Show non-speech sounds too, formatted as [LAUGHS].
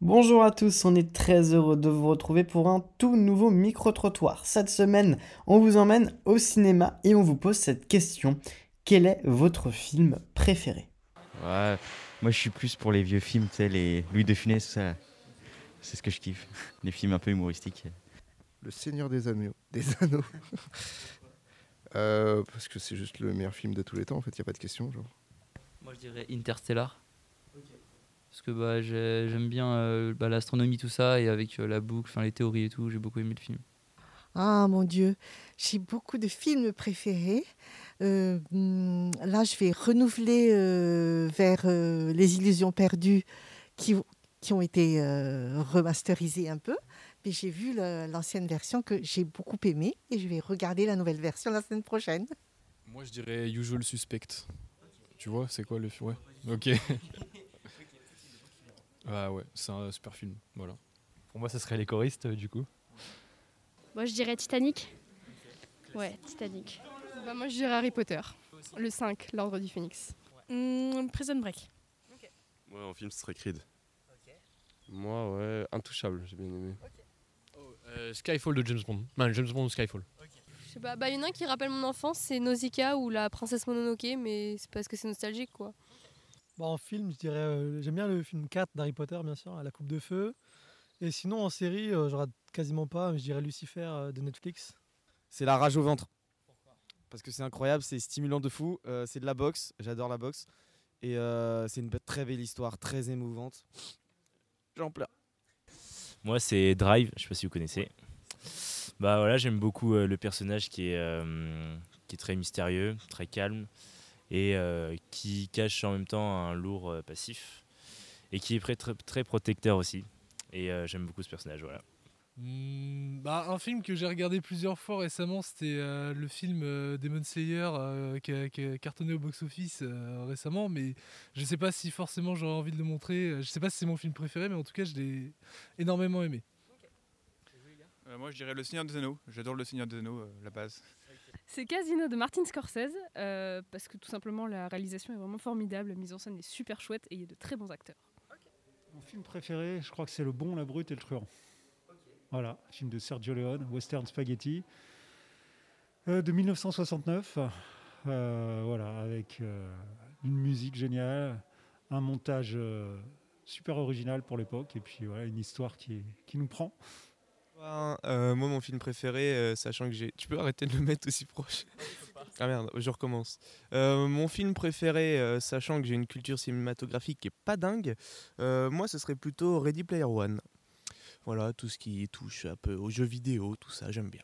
Bonjour à tous, on est très heureux de vous retrouver pour un tout nouveau micro-trottoir. Cette semaine, on vous emmène au cinéma et on vous pose cette question. Quel est votre film préféré? Ouais, moi je suis plus pour les vieux films, tu sais, les Louis de Funès, ça, c'est ce que je kiffe. [LAUGHS] Les films un peu humoristiques. Le Seigneur des Anneaux. Des Anneaux. [LAUGHS] Euh, parce que c'est juste le meilleur film de tous les temps, en fait, il n'y a pas de question. Genre. Moi je dirais Interstellar. Parce que bah, j'ai- j'aime bien euh, bah, l'astronomie, tout ça, et avec euh, la boucle, enfin les théories et tout, j'ai beaucoup aimé le film. Ah mon Dieu, j'ai beaucoup de films préférés. Euh, là, je vais renouveler euh, vers euh, Les Illusions perdues qui, qui ont été euh, remasterisées un peu. Mais j'ai vu l'ancienne version que j'ai beaucoup aimée et je vais regarder la nouvelle version la semaine prochaine. Moi, je dirais Usual Suspect. Tu vois, c'est quoi le film Ouais. Ok. [LAUGHS] ah ouais, c'est un super film. Voilà. Pour moi, ce serait les choristes, euh, du coup. Moi, je dirais Titanic. Ouais, Titanic. Bah, moi, je dirais Harry Potter. Le 5, l'ordre du phénix. Hmm, Prison Break. Moi, en film, ce serait Creed. Moi, ouais, Intouchable, j'ai bien aimé. Euh, Skyfall de James Bond. Non, James Bond ou Skyfall. Je sais pas, bah, il y en a un qui rappelle mon enfance, c'est Nausicaa ou la princesse Mononoke, mais c'est parce que c'est nostalgique, quoi. Bon, en film, je dirais, euh, j'aime bien le film 4 d'Harry Potter, bien sûr, à la Coupe de Feu. Et sinon, en série, euh, je rate quasiment pas, mais je dirais Lucifer euh, de Netflix. C'est la rage au ventre. Parce que c'est incroyable, c'est stimulant de fou. euh, c'est de la boxe, j'adore la boxe. Et euh, c'est une très belle histoire, très émouvante. J'en pleure. Moi, c'est Drive, je sais pas si vous connaissez. Bah voilà, j'aime beaucoup euh, le personnage qui est, euh, qui est très mystérieux, très calme, et euh, qui cache en même temps un lourd euh, passif, et qui est très, très, très protecteur aussi. Et euh, j'aime beaucoup ce personnage, voilà. Hmm, bah, un film que j'ai regardé plusieurs fois récemment, c'était euh, le film euh, Demon Slayer euh, qui, a, qui a cartonné au box-office euh, récemment, mais je sais pas si forcément j'aurais envie de le montrer. Je sais pas si c'est mon film préféré, mais en tout cas, je l'ai énormément aimé. Euh, moi, je dirais Le Seigneur des Anneaux. J'adore Le Seigneur des Anneaux, euh, la base. C'est Casino de Martin Scorsese, euh, parce que tout simplement la réalisation est vraiment formidable, la mise en scène est super chouette et il y a de très bons acteurs. Mon film préféré, je crois que c'est Le Bon, la Brute et le Truand. Voilà, film de Sergio Leone, Western Spaghetti, euh, de 1969. Euh, voilà, avec euh, une musique géniale, un montage euh, super original pour l'époque, et puis voilà, une histoire qui, qui nous prend. Euh, moi, mon film préféré, euh, sachant que j'ai. Tu peux arrêter de le mettre aussi proche Ah merde, je recommence. Euh, mon film préféré, sachant que j'ai une culture cinématographique qui est pas dingue, moi, ce serait plutôt Ready Player One. Voilà, tout ce qui touche un peu aux jeux vidéo, tout ça, j'aime bien.